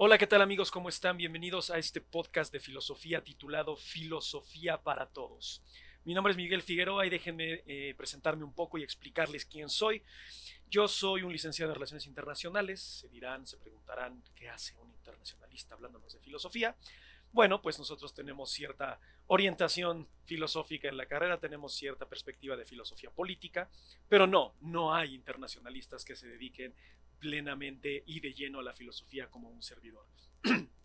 Hola, ¿qué tal amigos? ¿Cómo están? Bienvenidos a este podcast de filosofía titulado Filosofía para Todos. Mi nombre es Miguel Figueroa y déjenme eh, presentarme un poco y explicarles quién soy. Yo soy un licenciado en Relaciones Internacionales. Se dirán, se preguntarán qué hace un internacionalista hablándonos de filosofía. Bueno, pues nosotros tenemos cierta orientación filosófica en la carrera, tenemos cierta perspectiva de filosofía política, pero no, no hay internacionalistas que se dediquen plenamente y de lleno a la filosofía como un servidor.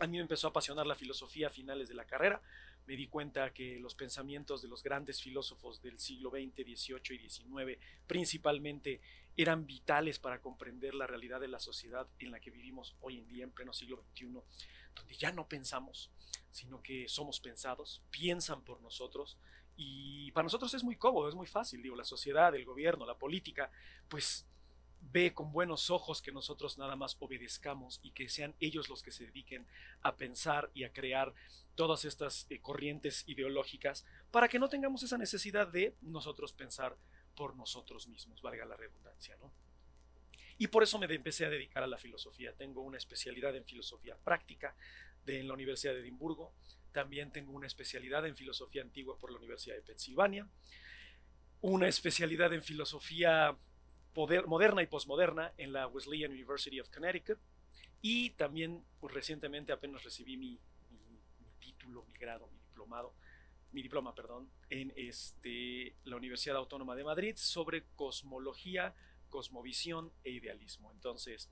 a mí me empezó a apasionar la filosofía a finales de la carrera. Me di cuenta que los pensamientos de los grandes filósofos del siglo XX, XVIII y XIX principalmente eran vitales para comprender la realidad de la sociedad en la que vivimos hoy en día, en pleno siglo XXI, donde ya no pensamos, sino que somos pensados, piensan por nosotros. Y para nosotros es muy cómodo, es muy fácil, digo, la sociedad, el gobierno, la política, pues ve con buenos ojos que nosotros nada más obedezcamos y que sean ellos los que se dediquen a pensar y a crear todas estas eh, corrientes ideológicas para que no tengamos esa necesidad de nosotros pensar por nosotros mismos, valga la redundancia, ¿no? Y por eso me empecé a dedicar a la filosofía. Tengo una especialidad en filosofía práctica de, en la Universidad de Edimburgo. También tengo una especialidad en filosofía antigua por la Universidad de Pensilvania. Una especialidad en filosofía moderna y posmoderna en la Wesleyan University of Connecticut. Y también pues, recientemente apenas recibí mi, título, mi grado, mi diplomado, mi diploma, perdón, en este, la Universidad Autónoma de Madrid sobre cosmología, cosmovisión e idealismo. Entonces,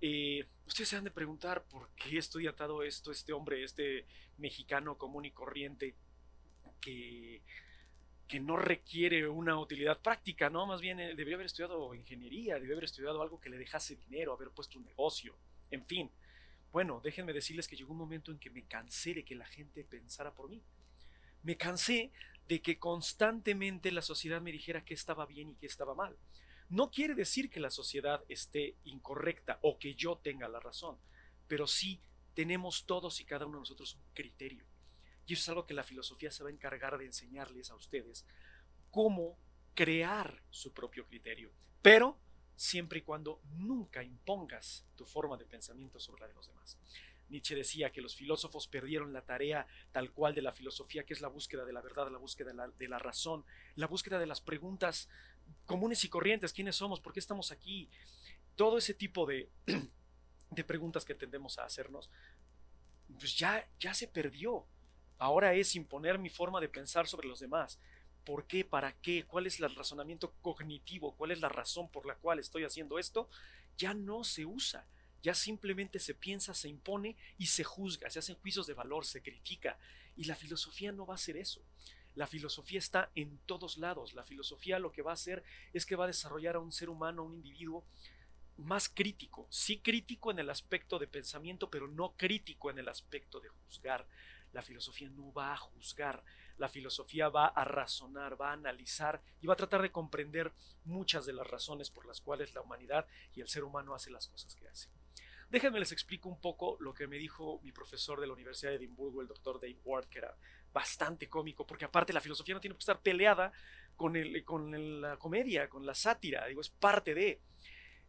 eh, ustedes se han de preguntar por qué estoy atado esto, este hombre, este mexicano común y corriente que que no requiere una utilidad práctica, ¿no? Más bien eh, debió haber estudiado ingeniería, debió haber estudiado algo que le dejase dinero, haber puesto un negocio, en fin. Bueno, déjenme decirles que llegó un momento en que me cansé de que la gente pensara por mí. Me cansé de que constantemente la sociedad me dijera qué estaba bien y qué estaba mal. No quiere decir que la sociedad esté incorrecta o que yo tenga la razón, pero sí tenemos todos y cada uno de nosotros un criterio eso es algo que la filosofía se va a encargar de enseñarles a ustedes, cómo crear su propio criterio, pero siempre y cuando nunca impongas tu forma de pensamiento sobre la de los demás. Nietzsche decía que los filósofos perdieron la tarea tal cual de la filosofía, que es la búsqueda de la verdad, la búsqueda de la, de la razón, la búsqueda de las preguntas comunes y corrientes, quiénes somos, por qué estamos aquí, todo ese tipo de, de preguntas que tendemos a hacernos, pues ya, ya se perdió. Ahora es imponer mi forma de pensar sobre los demás. ¿Por qué? ¿Para qué? ¿Cuál es el razonamiento cognitivo? ¿Cuál es la razón por la cual estoy haciendo esto? Ya no se usa. Ya simplemente se piensa, se impone y se juzga. Se hacen juicios de valor, se critica. Y la filosofía no va a ser eso. La filosofía está en todos lados. La filosofía lo que va a hacer es que va a desarrollar a un ser humano, a un individuo más crítico. Sí crítico en el aspecto de pensamiento, pero no crítico en el aspecto de juzgar. La filosofía no va a juzgar, la filosofía va a razonar, va a analizar y va a tratar de comprender muchas de las razones por las cuales la humanidad y el ser humano hace las cosas que hace. Déjenme les explico un poco lo que me dijo mi profesor de la Universidad de Edimburgo, el doctor Dave Ward, que era bastante cómico, porque aparte la filosofía no tiene que estar peleada con, el, con la comedia, con la sátira, digo, es parte de...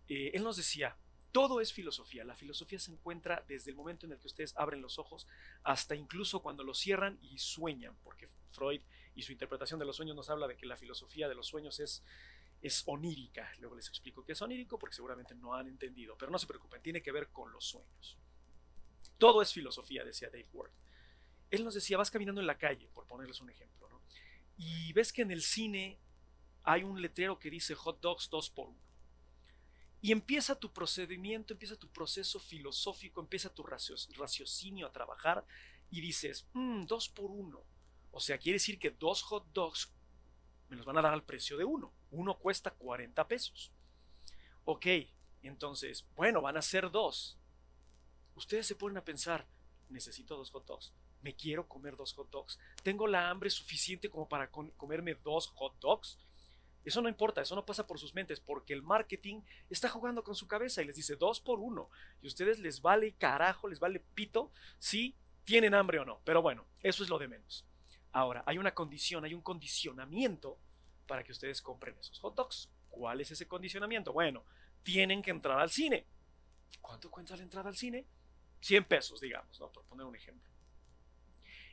Eh, él nos decía, todo es filosofía. La filosofía se encuentra desde el momento en el que ustedes abren los ojos hasta incluso cuando los cierran y sueñan, porque Freud y su interpretación de los sueños nos habla de que la filosofía de los sueños es, onírica. Luego les explico qué es onírico porque seguramente no han entendido, pero no se preocupen, tiene que ver con los sueños. Todo es filosofía, decía Dave Ward. Él nos decía, vas caminando en la calle, por ponerles un ejemplo, ¿no? y ves que en el cine hay un letrero que dice hot dogs 2 por 1 y empieza tu procedimiento, empieza tu proceso filosófico, empieza tu raciocinio a trabajar y dices, mm, dos por uno. O sea, quiere decir que dos hot dogs me los van a dar al precio de uno. Uno cuesta 40 pesos. Ok, entonces, bueno, van a ser dos. Ustedes se ponen a pensar, necesito dos hot dogs. Me quiero comer dos hot dogs. Tengo la hambre suficiente como para comerme dos hot dogs. Eso no importa, eso no pasa por sus mentes, porque el marketing está jugando con su cabeza y les dice dos por uno. Y a ustedes les vale carajo, les vale pito si tienen hambre o no. Pero bueno, eso es lo de menos. Ahora, hay una condición, hay un condicionamiento para que ustedes compren esos hot dogs. ¿Cuál es ese condicionamiento? Bueno, tienen que entrar al cine. ¿Cuánto cuenta la entrada al cine? 100 pesos, digamos, ¿no? por poner un ejemplo.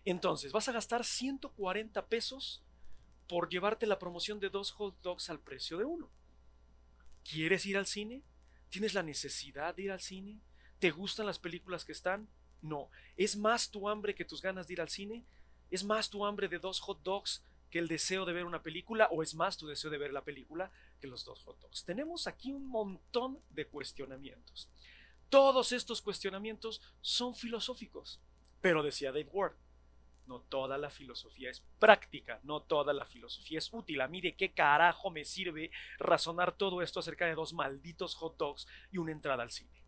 Entonces, vas a gastar 140 pesos por llevarte la promoción de dos hot dogs al precio de uno. ¿Quieres ir al cine? ¿Tienes la necesidad de ir al cine? ¿Te gustan las películas que están? No. ¿Es más tu hambre que tus ganas de ir al cine? ¿Es más tu hambre de dos hot dogs que el deseo de ver una película? ¿O es más tu deseo de ver la película que los dos hot dogs? Tenemos aquí un montón de cuestionamientos. Todos estos cuestionamientos son filosóficos. Pero decía Dave Ward, no toda la filosofía es práctica, no toda la filosofía es útil. A mí de qué carajo me sirve razonar todo esto acerca de dos malditos hot dogs y una entrada al cine.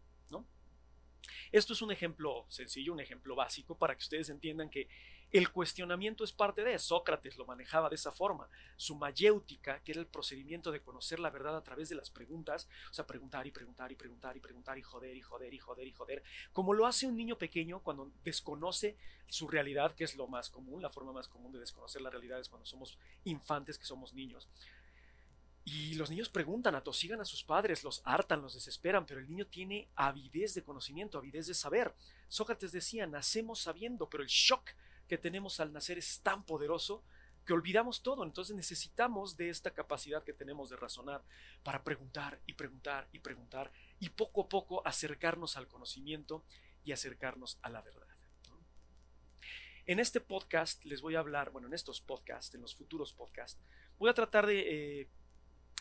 Esto es un ejemplo sencillo, un ejemplo básico para que ustedes entiendan que el cuestionamiento es parte de Sócrates lo manejaba de esa forma. Su mayéutica, que era el procedimiento de conocer la verdad a través de las preguntas, o sea, preguntar y preguntar y preguntar y preguntar y joder y joder y joder y joder, como lo hace un niño pequeño cuando desconoce su realidad, que es lo más común, la forma más común de desconocer la realidad es cuando somos infantes, que somos niños. Y los niños preguntan, atosigan a sus padres, los hartan, los desesperan, pero el niño tiene avidez de conocimiento, avidez de saber. Sócrates decía, nacemos sabiendo, pero el shock que tenemos al nacer es tan poderoso que olvidamos todo. Entonces necesitamos de esta capacidad que tenemos de razonar para preguntar y preguntar y preguntar y poco a poco acercarnos al conocimiento y acercarnos a la verdad. En este podcast les voy a hablar, bueno, en estos podcasts, en los futuros podcasts, voy a tratar de eh,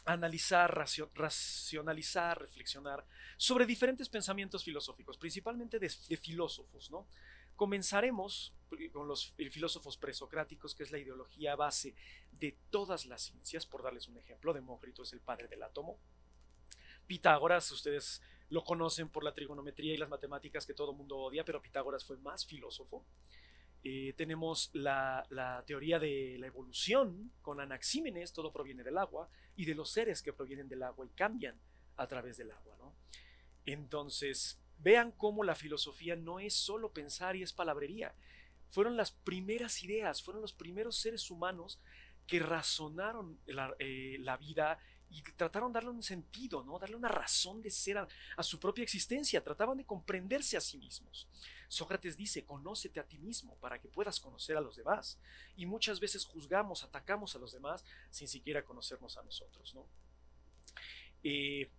analizar, racionalizar, reflexionar sobre diferentes pensamientos filosóficos, principalmente de, filósofos, ¿no? Comenzaremos con los filósofos presocráticos, que es la ideología base de todas las ciencias, por darles un ejemplo, Demócrito es el padre del átomo. Pitágoras, ustedes lo conocen por la trigonometría y las matemáticas que todo mundo odia, pero Pitágoras fue más filósofo. Eh, tenemos la, teoría de la evolución con Anaxímenes, todo proviene del agua, y de los seres que provienen del agua y cambian a través del agua. ¿no? Entonces, vean cómo la filosofía no es solo pensar y es palabrería. Fueron las primeras ideas, fueron los primeros seres humanos que razonaron la, eh, vida y trataron darle un sentido, ¿no? darle una razón de ser a, su propia existencia, trataban de comprenderse a sí mismos. Sócrates dice, conócete a ti mismo para que puedas conocer a los demás. Y muchas veces juzgamos, atacamos a los demás sin siquiera conocernos a nosotros. ¿no? Eh,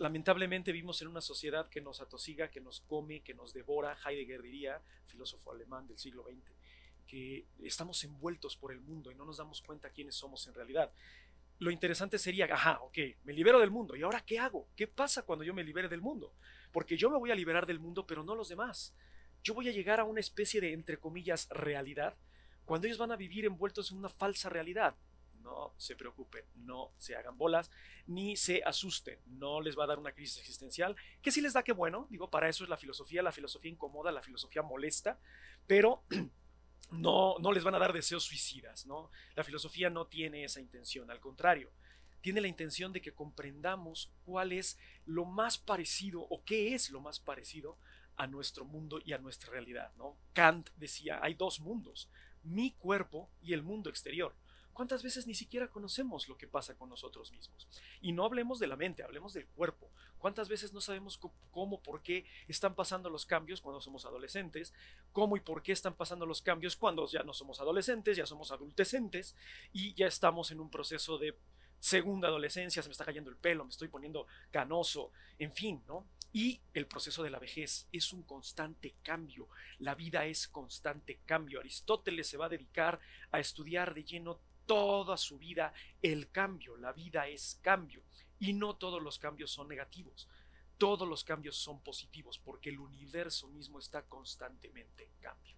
lamentablemente vivimos en una sociedad que nos atosiga, que nos come, que nos devora. Heidegger diría, filósofo alemán del siglo XX, que estamos envueltos por el mundo y no nos damos cuenta quiénes somos en realidad lo interesante sería, ajá, ok, me libero del mundo. ¿Y ahora qué hago? ¿Qué pasa cuando yo me libere del mundo? Porque yo me voy a liberar del mundo, pero no los demás. Yo voy a llegar a una especie de, entre comillas, realidad, cuando ellos van a vivir envueltos en una falsa realidad. No se preocupen, no se hagan bolas, ni se asusten. No les va a dar una crisis existencial, que sí les da que bueno, digo, para eso es la filosofía. La filosofía incomoda, la filosofía molesta, pero no, no les van a dar deseos suicidas, ¿no? La filosofía no tiene esa intención, al contrario, tiene la intención de que comprendamos cuál es lo más parecido o qué es lo más parecido a nuestro mundo y a nuestra realidad, ¿no? Kant decía, hay dos mundos, mi cuerpo y el mundo exterior. ¿Cuántas veces ni siquiera conocemos lo que pasa con nosotros mismos? Y no hablemos de la mente, hablemos del cuerpo. ¿Cuántas veces no sabemos cómo, por qué están pasando los cambios cuando somos adolescentes? ¿Cómo y por qué están pasando los cambios cuando ya no somos adolescentes, ya somos adultecentes y ya estamos en un proceso de segunda adolescencia, se me está cayendo el pelo, me estoy poniendo canoso, en fin, ¿no? Y el proceso de la vejez es un constante cambio, la vida es constante cambio. Aristóteles se va a dedicar a estudiar de lleno toda su vida el cambio, la vida es cambio y no todos los cambios son negativos, todos los cambios son positivos porque el universo mismo está constantemente en cambio.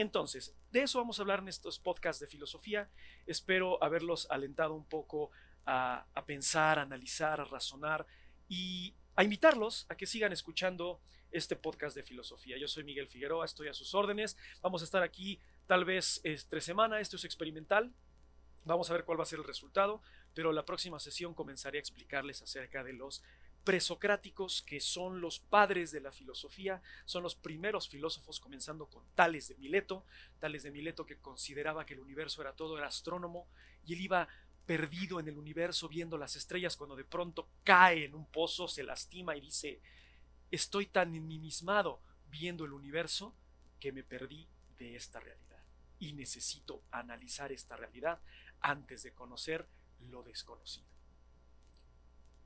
Entonces, de eso vamos a hablar en estos podcasts de filosofía. Espero haberlos alentado un poco a, pensar, a analizar, a razonar y a invitarlos a que sigan escuchando este podcast de filosofía. Yo soy Miguel Figueroa, estoy a sus órdenes. Vamos a estar aquí tal vez tres semanas, esto es experimental, Vamos a ver cuál va a ser el resultado, pero la próxima sesión comenzaré a explicarles acerca de los presocráticos, que son los padres de la filosofía, son los primeros filósofos, comenzando con Tales de Mileto, Tales de Mileto que consideraba que el universo era todo, era astrónomo, y él iba perdido en el universo viendo las estrellas cuando de pronto cae en un pozo, se lastima y dice, estoy tan enmimismado viendo el universo que me perdí de esta realidad. Y necesito analizar esta realidad antes de conocer lo desconocido.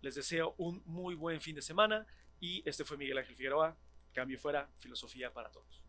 Les deseo un muy buen fin de semana y este fue Miguel Ángel Figueroa. Cambio fuera, filosofía para todos.